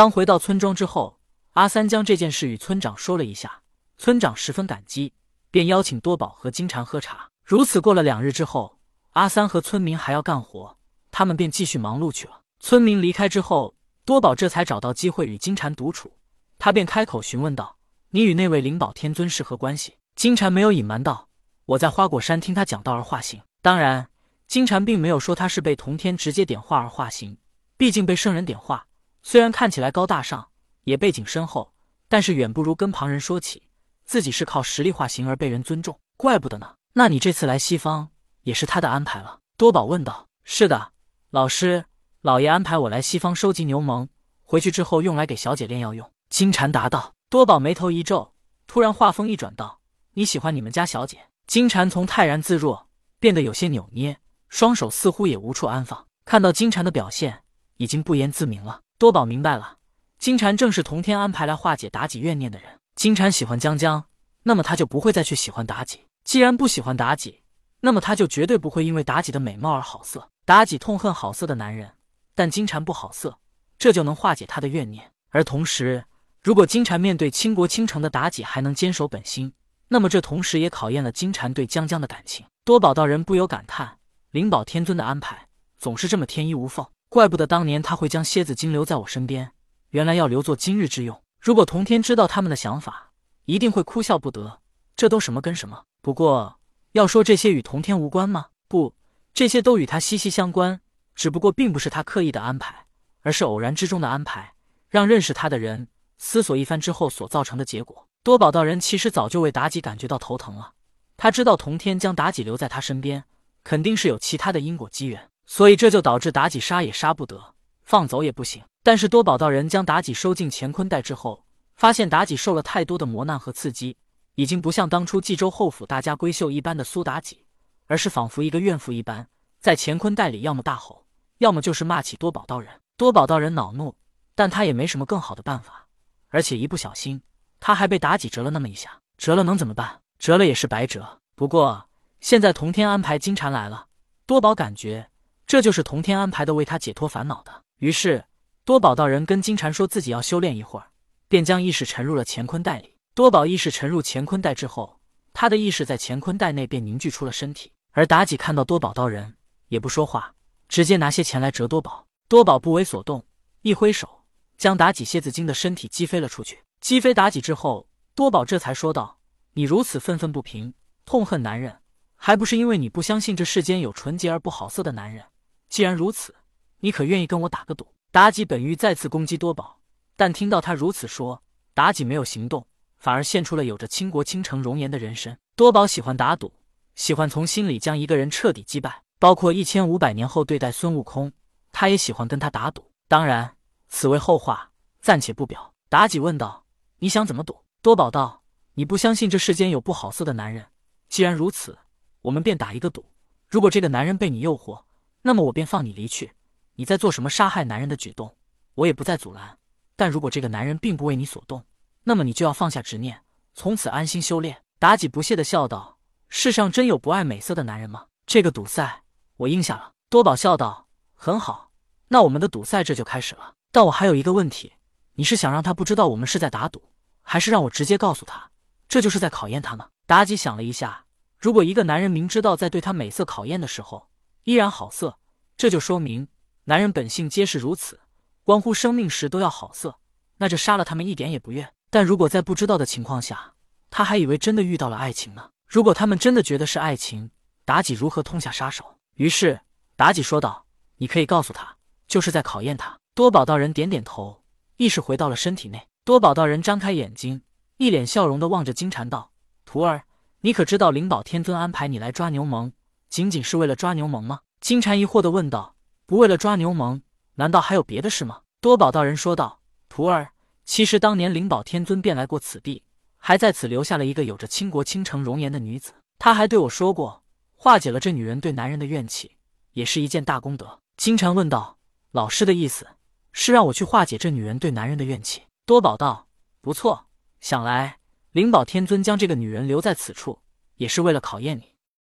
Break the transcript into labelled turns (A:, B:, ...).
A: 当回到村庄之后，阿三将这件事与村长说了一下，村长十分感激，便邀请多宝和金蝉喝茶。如此过了两日之后，阿三和村民还要干活，他们便继续忙碌去了。村民离开之后，多宝这才找到机会与金蝉独处，他便开口询问道：“你与那位灵宝天尊是何关系？”金蝉没有隐瞒道：“我在花果山听他讲道而化形。”当然，金蝉并没有说他是被同天直接点化而化形，毕竟被圣人点化，虽然看起来高大上，也背景深厚，但是远不如跟旁人说起自己是靠实力化形而被人尊重。怪不得呢。那你这次来西方也是他的安排了？多宝问道。是的，老师，老爷安排我来西方收集牛虻，回去之后用来给小姐炼药用。金蝉答道。多宝眉头一皱，突然话锋一转道：“你喜欢你们家小姐？”金蝉从泰然自若变得有些扭捏，双手似乎也无处安放。看到金蝉的表现，已经不言自明了。多宝明白了，金蝉正是同天安排来化解妲己怨念的人。金蝉喜欢江江，那么他就不会再去喜欢妲己。既然不喜欢妲己，那么他就绝对不会因为妲己的美貌而好色。妲己痛恨好色的男人，但金蝉不好色，这就能化解他的怨念。而同时，如果金蝉面对倾国倾城的妲己还能坚守本心，那么这同时也考验了金蝉对江江的感情。多宝道人不由感叹：灵宝天尊的安排总是这么天衣无缝，怪不得当年他会将蝎子精留在我身边，原来要留作今日之用。如果童天知道他们的想法，一定会哭笑不得。这都什么跟什么？不过，要说这些与同天无关吗？不，这些都与他息息相关。只不过并不是他刻意的安排，而是偶然之中的安排，让认识他的人思索一番之后所造成的结果。多宝道人其实早就为妲己感觉到头疼了。他知道同天将妲己留在他身边，肯定是有其他的因果机缘，所以这就导致妲己杀也杀不得，放走也不行。但是多宝道人将妲己收进乾坤袋之后，发现妲己受了太多的磨难和刺激。已经不像当初冀州后府大家闺秀一般的苏妲己，而是仿佛一个怨妇一般，在乾坤袋里要么大吼，要么就是骂起多宝道人。多宝道人恼怒，但他也没什么更好的办法，而且一不小心，他还被妲己折了那么一下。折了能怎么办？折了也是白折。不过现在同天安排金蝉来了，多宝感觉这就是同天安排的，为他解脱烦恼的。于是多宝道人跟金蝉说自己要修炼一会儿，便将意识沉入了乾坤袋里。多宝意识沉入乾坤袋之后，他的意识在乾坤袋内便凝聚出了身体。而妲己看到多宝道人，也不说话，直接拿些钱来折多宝。多宝不为所动，一挥手，将妲己蝎子精的身体击飞了出去。击飞妲己之后，多宝这才说道：“你如此愤愤不平，痛恨男人，还不是因为你不相信这世间有纯洁而不好色的男人？既然如此，你可愿意跟我打个赌？”妲己本欲再次攻击多宝，但听到他如此说，妲己没有行动。反而现出了有着倾国倾城容颜的人身。多宝喜欢打赌，喜欢从心里将一个人彻底击败，包括一千五百年后对待孙悟空，他也喜欢跟他打赌。当然，此为后话，暂且不表。妲己问道：“你想怎么赌？”多宝道：“你不相信这世间有不好色的男人，既然如此，我们便打一个赌。如果这个男人被你诱惑，那么我便放你离去。你在做什么杀害男人的举动，我也不再阻拦。但如果这个男人并不为你所动，那么你就要放下执念，从此安心修炼。妲己不屑的笑道：“世上真有不爱美色的男人吗？”这个赌赛我应下了。多宝笑道：“很好，那我们的赌赛这就开始了。但我还有一个问题，你是想让他不知道我们是在打赌，还是让我直接告诉他，这就是在考验他呢？”妲己想了一下，如果一个男人明知道在对他美色考验的时候依然好色，这就说明男人本性皆是如此，关乎生命时都要好色，那这杀了他们一点也不怨。但如果在不知道的情况下，他还以为真的遇到了爱情呢？如果他们真的觉得是爱情，妲己如何痛下杀手？于是妲己说道：“你可以告诉他，就是在考验他。”多宝道人点点头，意识回到了身体内。多宝道人张开眼睛，一脸笑容的望着金蝉道：“徒儿，你可知道灵宝天尊安排你来抓牛虻，仅仅是为了抓牛虻吗？”金蝉疑惑的问道：“不为了抓牛虻，难道还有别的事吗？”多宝道人说道：“徒儿。”其实当年灵宝天尊便来过此地，还在此留下了一个有着倾国倾城容颜的女子。他还对我说过，化解了这女人对男人的怨气，也是一件大功德。金蝉问道：“老师的意思是让我去化解这女人对男人的怨气？”多宝道：“不错，想来灵宝天尊将这个女人留在此处，也是为了考验你。